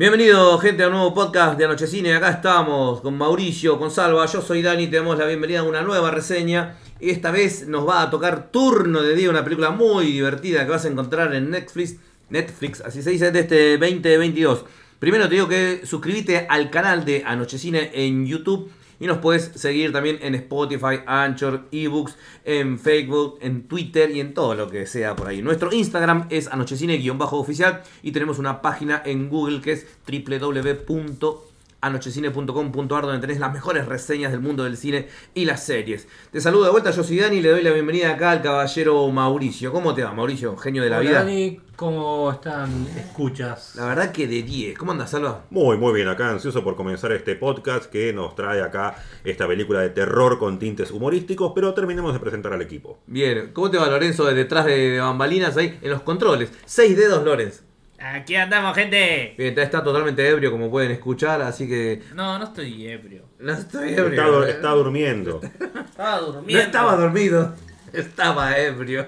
Bienvenido gente a un nuevo podcast de Anochecine. Acá estamos con Mauricio, con. Yo soy Dani. Te damos la bienvenida a una nueva reseña. Esta vez nos va a tocar turno de día, una película muy divertida que vas a encontrar en Netflix. Netflix, así se dice, de este 2022. Primero te digo que suscríbete al canal de Anochecine en YouTube y nos puedes seguir también en Spotify, Anchor, eBooks, en Facebook, en Twitter y en todo lo que sea por ahí. Nuestro Instagram es anochecine-oficial y tenemos una página en Google que es www anochecine.com.ar donde tenés las mejores reseñas del mundo del cine y las series. Te saludo de vuelta, yo soy Dani y le doy la bienvenida acá al caballero Mauricio. ¿Cómo te va, Mauricio? Genio de la Hola, vida. Dani, ¿cómo están? ¿Escuchas? La verdad que de 10. ¿Cómo andas, Salva? Muy, muy bien, acá ansioso por comenzar este podcast que nos trae acá esta película de terror con tintes humorísticos, pero terminemos de presentar al equipo. Bien, ¿cómo te va Lorenzo de detrás de, de bambalinas ahí en los controles? Seis dedos, Lorenz. Aquí andamos, gente. Bien, está totalmente ebrio como pueden escuchar, así que No, no estoy ebrio. no estoy Está, ebrio. está durmiendo. Estaba no durmiendo. estaba dormido, estaba ebrio.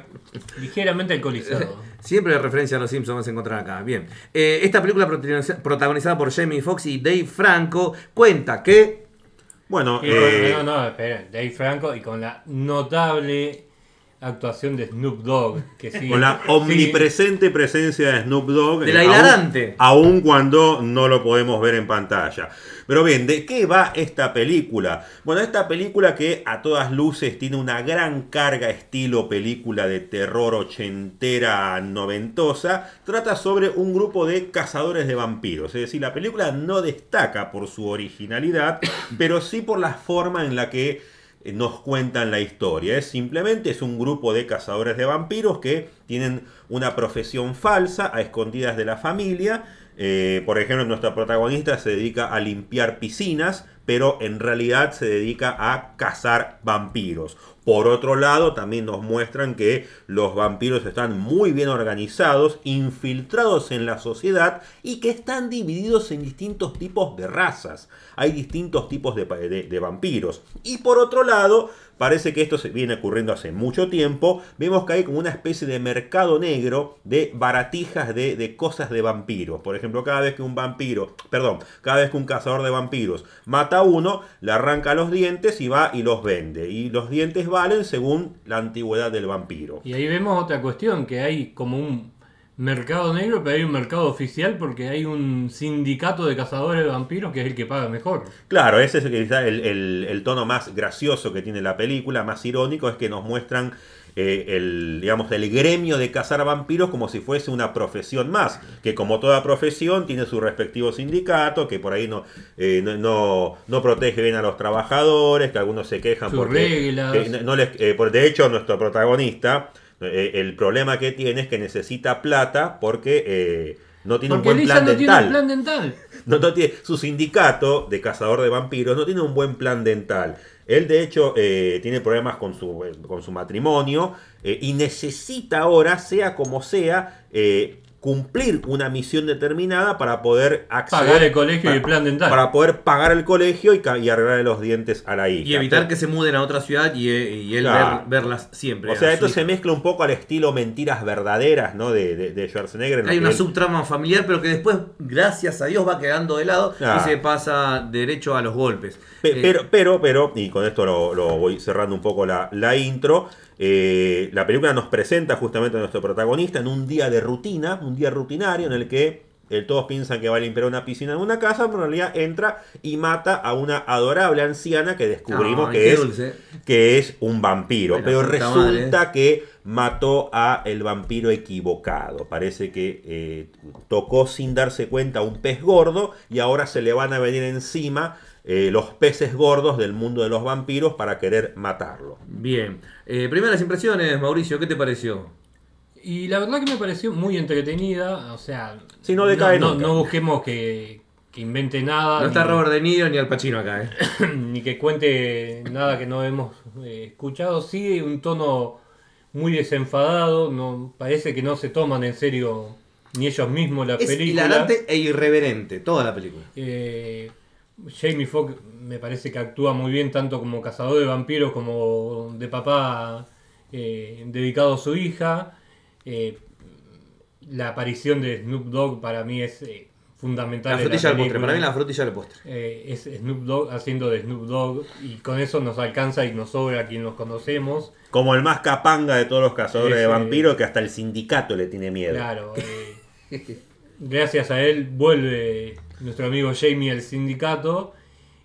Ligeramente alcoholizado. Siempre referencia a los Simpsons vas a encontrar acá. Bien. Eh, esta película protagoniza- protagonizada por Jamie Foxx y Dave Franco cuenta que. Bueno, con- eh, no, no, espera, Dave Franco y con la notable actuación de Snoop Dogg. Que sí, con la sí, omnipresente presencia de Snoop Dogg. De la hilarante. Aún, aún cuando no lo podemos ver en pantalla. Pero bien, ¿de qué va esta película? Bueno, esta película que a todas luces tiene una gran carga estilo película de terror ochentera noventosa, trata sobre un grupo de cazadores de vampiros. Es decir, la película no destaca por su originalidad, pero sí por la forma en la que nos cuentan la historia. Es simplemente es un grupo de cazadores de vampiros que tienen una profesión falsa a escondidas de la familia. Eh, por ejemplo, nuestra protagonista se dedica a limpiar piscinas, pero en realidad se dedica a cazar vampiros. Por otro lado, también nos muestran que los vampiros están muy bien organizados, infiltrados en la sociedad y que están divididos en distintos tipos de razas. Hay distintos tipos de, vampiros. Y por otro lado, parece que esto se viene ocurriendo hace mucho tiempo. Vemos que hay como una especie de mercado negro de baratijas de, de cosas de vampiros. Por ejemplo, cada vez que un vampiro, perdón, cada vez que un cazador de vampiros mata a uno, le arranca los dientes y va y los vende. Y los dientes valen según la antigüedad del vampiro. Y ahí vemos otra cuestión, que hay como un mercado negro, pero hay un mercado oficial porque hay un sindicato de cazadores de vampiros que es el que paga mejor. Claro, ese es el, el- el tono más gracioso que tiene la película, más irónico, es que nos muestran eh, el, digamos, el gremio de cazar vampiros como si fuese una profesión más, que como toda profesión tiene su respectivo sindicato, que por ahí no, eh, no, no, no protege bien a los trabajadores, que algunos se quejan Sus porque reglas. no- les- eh, por- de hecho nuestro protagonista, el problema que tiene es que necesita plata porque... no tiene Porque un buen plan no dental. tiene plan dental. No, no tiene, su sindicato de cazador de vampiros no tiene un buen plan dental. Él de hecho eh, tiene problemas con su, eh, con su matrimonio eh, y necesita ahora, sea como sea, cumplir una misión determinada para poder acceder Pagar el colegio y el plan dental. para poder pagar el colegio y, y arreglarle los dientes a la hija. Y evitar que se muden a otra ciudad y, eh, y él Claro. ver- verlas siempre. O sea, esto se mezcla un poco al estilo mentiras verdaderas, ¿no? De, de, de Schwarzenegger. en Hay una él- subtrama familiar, pero que después, gracias a Dios, va quedando de lado y se pasa derecho a los golpes. Pe- Eh, Pero, pero, pero, y con esto lo, lo voy cerrando un poco la, la intro, eh, la película nos presenta justamente a nuestro protagonista en un día de rutina, un día rutinario en el que eh, todos piensan que va a limpiar una piscina en una casa, pero en realidad entra y mata a una adorable anciana que descubrimos Ay, que, es, dulce. que es un vampiro. Ay, Pero resulta que mató a el vampiro equivocado. Parece que eh, tocó sin darse cuenta un pez gordo y ahora se le van a venir encima eh, los peces gordos del mundo de los vampiros para querer matarlo. Bien. Eh, primeras impresiones, Mauricio, ¿qué te pareció? Y la verdad que me pareció muy entretenida, o sea... Sí, no decae no, nunca. no busquemos que, que invente nada. No está ni- Robert De Niro ni Al Pacino acá, ¿eh? ni que cuente nada que no hemos eh, escuchado. Sí, un tono muy desenfadado, no parece que no se toman en serio ni ellos mismos la Es película. hilarante e irreverente, toda la película. Eh, Jamie Foxx me parece que actúa muy bien tanto como cazador de vampiros como de papá eh, dedicado a su hija. Eh, la aparición de Snoop Dogg para mí es eh, fundamental. La frutilla del postre, para mí la frutilla del postre. Eh, es Snoop Dogg haciendo de Snoop Dogg y con eso nos alcanza y nos sobra a quien los conocemos. Como el más capanga de todos los cazadores de vampiros, que hasta el sindicato le tiene miedo. Claro. eh, gracias a él vuelve nuestro amigo Jamie al sindicato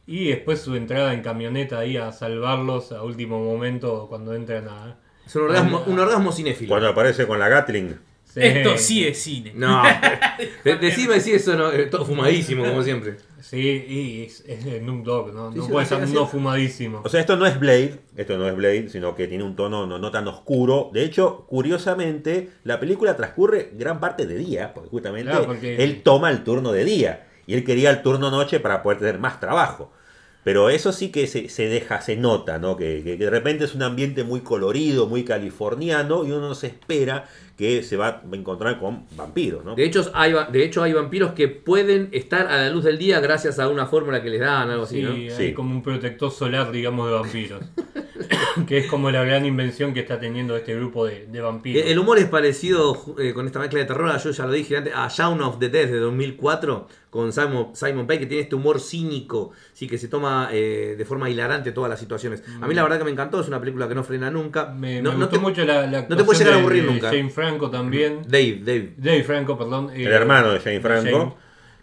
y después su entrada en camioneta ahí a salvarlos a último momento cuando entran a... Es un orgasmo, Ah, un orgasmo cinéfilo. Cuando aparece con la Gatling. Sí. Esto sí es cine. No, de- decime si eso no. eh, Todo fumadísimo, como siempre. Sí, y es, es Snoop Dogg, ¿no? Sí, no sí, puede así- no fumadísimo. O sea, esto no es Blade, esto no es Blade, sino que tiene un tono no, no tan oscuro. De hecho, curiosamente, la película transcurre gran parte de día, porque justamente Claro, porque- él toma el turno de día. Y él quería el turno noche para poder tener más trabajo. Pero eso sí que se, se deja, se nota, ¿no? Que, que de repente es un ambiente muy colorido, muy californiano, y uno no se espera que se va a encontrar con vampiros, ¿no? De hecho, hay, de hecho, hay vampiros que pueden estar a la luz del día gracias a una fórmula que les dan, algo así, Sí, ¿no? hay Sí. como un protector solar, digamos, de vampiros. que es como la gran invención que está teniendo este grupo de, de vampiros. El el humor es parecido eh, con esta mezcla de terror, yo ya lo dije antes, a Shaun of the Dead de 2004 con Simon, Simon Pegg, que tiene este humor cínico, sí que se toma eh, de forma hilarante todas las situaciones. A mí la verdad que me encantó, es una película que no frena nunca. me, no, me no gustó te- mucho la, la no te puede llegar a aburrir de nunca. Jane Franco también. Dave, Dave. Dave Franco, perdón. eh, El hermano de Jane Franco.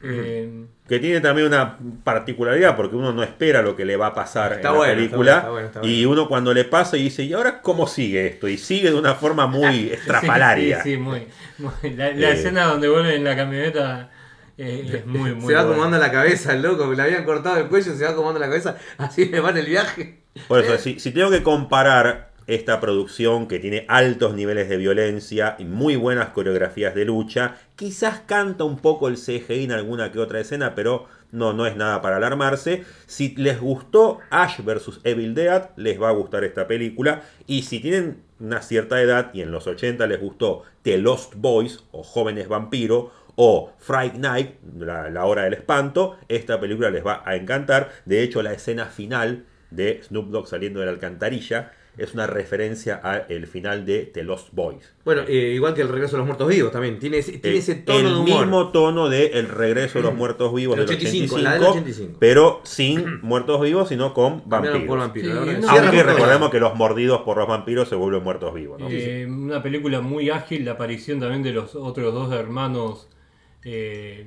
Eh, Que tiene también una particularidad porque uno no espera lo que le va a pasar en la bueno, está película. bueno, está bueno, está Y uno cuando le pasa y dice, ¿y ahora cómo sigue esto? Y sigue de una forma muy estrafalaria. Sí, sí, muy. muy- la la Eh. escena donde vuelven en la camioneta eh, es muy, muy. se va acomodando la cabeza, el loco, que le habían cortado el cuello, se va acomodando la cabeza, así le va en el viaje. Por eso, si, si tengo que comparar esta producción que tiene altos niveles de violencia y muy buenas coreografías de lucha, quizás canta un poco el CGI en alguna que otra escena, pero no, no es nada para alarmarse. Si les gustó Ash vs. Evil Dead, les va a gustar esta película. Y si tienen una cierta edad y en los 80 les gustó The Lost Boys o Jóvenes Vampiro, o Fright Night, la, la hora del espanto, esta película les va a encantar. De hecho, la escena final de Snoop Dogg saliendo de la alcantarilla es una referencia al final de The Lost Boys. Bueno, eh, igual que el regreso de los muertos vivos también, tiene ese, tiene Eh, ese tono el de humor. mismo tono de El regreso de los muertos vivos El del 85, 85, la del 85. pero sin muertos vivos, sino con vampiros. por Sí, no. Aunque recordemos que los mordidos por los vampiros se vuelven muertos vivos. ¿no? Eh, una película muy ágil, la aparición también de los otros dos hermanos eh,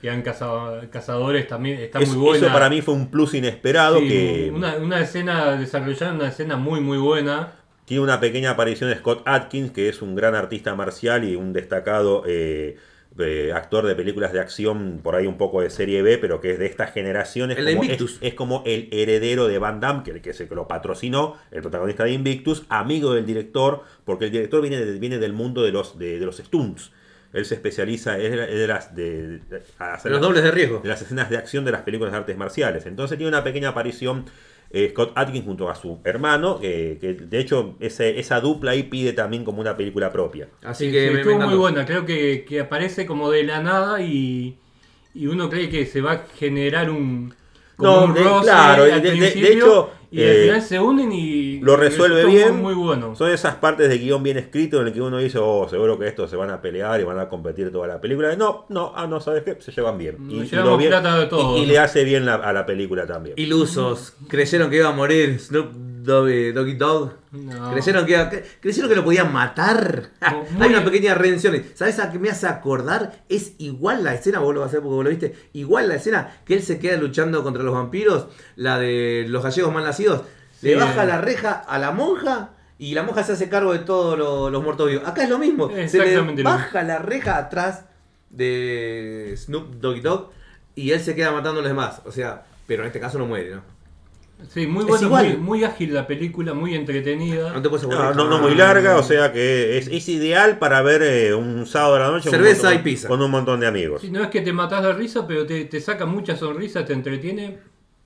que han cazado cazadores también está Es- muy buena. Eso para mí fue un plus inesperado Sí, que una, una escena desarrollada, una escena muy muy buena. Tiene una pequeña aparición de Scott Atkins, que es un gran artista marcial y un destacado eh, eh, actor de películas de acción, por ahí un poco de serie B, pero que es de esta generación. Es, El como, Invictus. es- es como el heredero de Van Damme, que, que se lo patrocinó, el protagonista de Invictus, amigo del director, porque el director viene, de- viene del mundo de los, de, de los stunts. Él se especializa es de, es de las de, de- a hacer Los las- dobles de riesgo. de las escenas de acción de las películas de artes marciales. Entonces tiene una pequeña aparición eh, Scott Atkins junto a su hermano, eh, que de hecho ese- esa dupla ahí pide también como una película propia. Así Sí, que sí, me, me estuvo muy buena. Creo que, que aparece como de la nada y, y uno cree que se va a generar un. como No, un de- roce claro, al de- de- de principio, hecho, Y al eh, final se unen y. Lo resuelve bien. Muy, bueno. Son esas partes de guion bien escrito en el que uno dice, oh, seguro que estos se van a pelear y van a competir toda la película. No, no, ah, no, ¿sabes qué? Se llevan bien. Y, y llevamos lo bien- plata de todo, y- y ¿no? le hace bien la- a la película también. Ilusos, creyeron que iba a morir Snoop Doggy, Doggy Dog. No. Creyeron que, creyeron que lo podían matar. Muy- Hay una pequeña redención. ¿Sabes a qué me hace acordar? Es igual la escena, vos lo vas a hacer porque vos lo viste. Igual la escena que él se queda luchando contra los vampiros, la de los gallegos mal nacidos. Le baja la reja a la monja y la monja se hace cargo de todos lo- los muertos vivos. Acá es lo mismo. Se le baja la reja atrás de Snoop Doggy Dog y él se queda matando a los demás. O sea, pero en este caso no muere, ¿no? Sí, muy Es bueno, igual. muy, muy ágil la película, muy entretenida. No te puedes No, aburrir. no, no muy larga, o sea que es, es ideal para ver eh, un sábado a la noche Cerveza montón- y pizza. con un montón de amigos. Sí, no es que te matas de risa, pero te, te saca mucha sonrisa, te entretiene.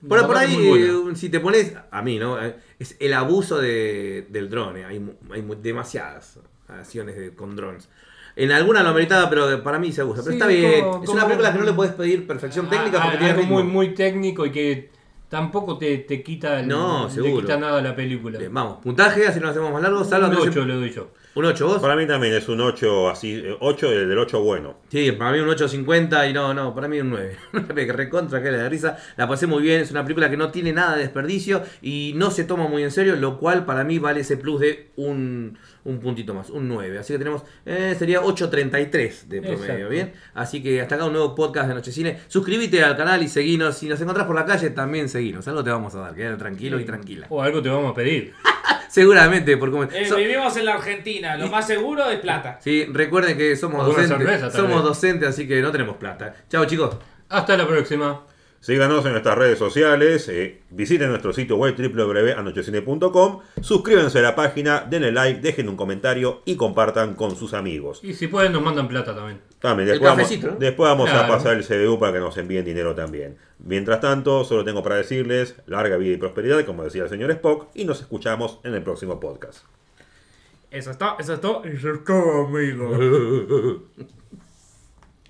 Por, por ahí, eh, si te pones, a mí, ¿no? Eh, Es el abuso de- del drone. Hay, mu- hay demasiadas acciones de- con drones. En alguna lo ameritaba, pero para mí se abusa. Pero Sí, está bien. como- es una película que no le puedes pedir perfección técnica Ah, porque tiene algo muy, muy técnico y que tampoco te, te quita, el- No, le seguro. quita nada la película. Bien, vamos, puntaje, así no lo hacemos más largo. Salva, un tenés 8 el- le doy yo. ¿Un 8 vos? Para mí también es un 8 así, 8 del 8 bueno. Sí, para mí un 8.50 y no, no, para mí un 9. que recontra que de risa. La pasé muy bien, es una película que no tiene nada de desperdicio y no se toma muy en serio, lo cual para mí vale ese plus de un, un puntito más, un 9. Así que tenemos, eh, sería 8.33 de promedio, Exacto. ¿bien? Así que hasta acá un nuevo podcast de Nochecine. Suscríbete al canal y seguinos. Si nos encontrás por la calle, también seguinos. Algo te vamos a dar, quédate tranquilo y tranquila. O algo te vamos a pedir. Seguramente, por como... Eh, so- vivimos en la Argentina, lo más seguro es plata. Sí, recuerden que somos docentes. cerveza, somos docentes, así que no tenemos plata. Chao, chicos. Hasta la próxima. Síganos en nuestras redes sociales, eh, visiten nuestro sitio web www.anochecine.com, suscríbanse a la página, denle like, dejen un comentario y compartan con sus amigos. Y si pueden, nos mandan plata también. También, El después vamos, cafecito, ¿no? después vamos a pasar el CBU para que nos envíen dinero también. Mientras tanto, solo tengo para decirles larga vida y prosperidad, como decía el señor Spock, y nos escuchamos en el próximo podcast. Eso es todo, eso es todo, eso es todo, amigo.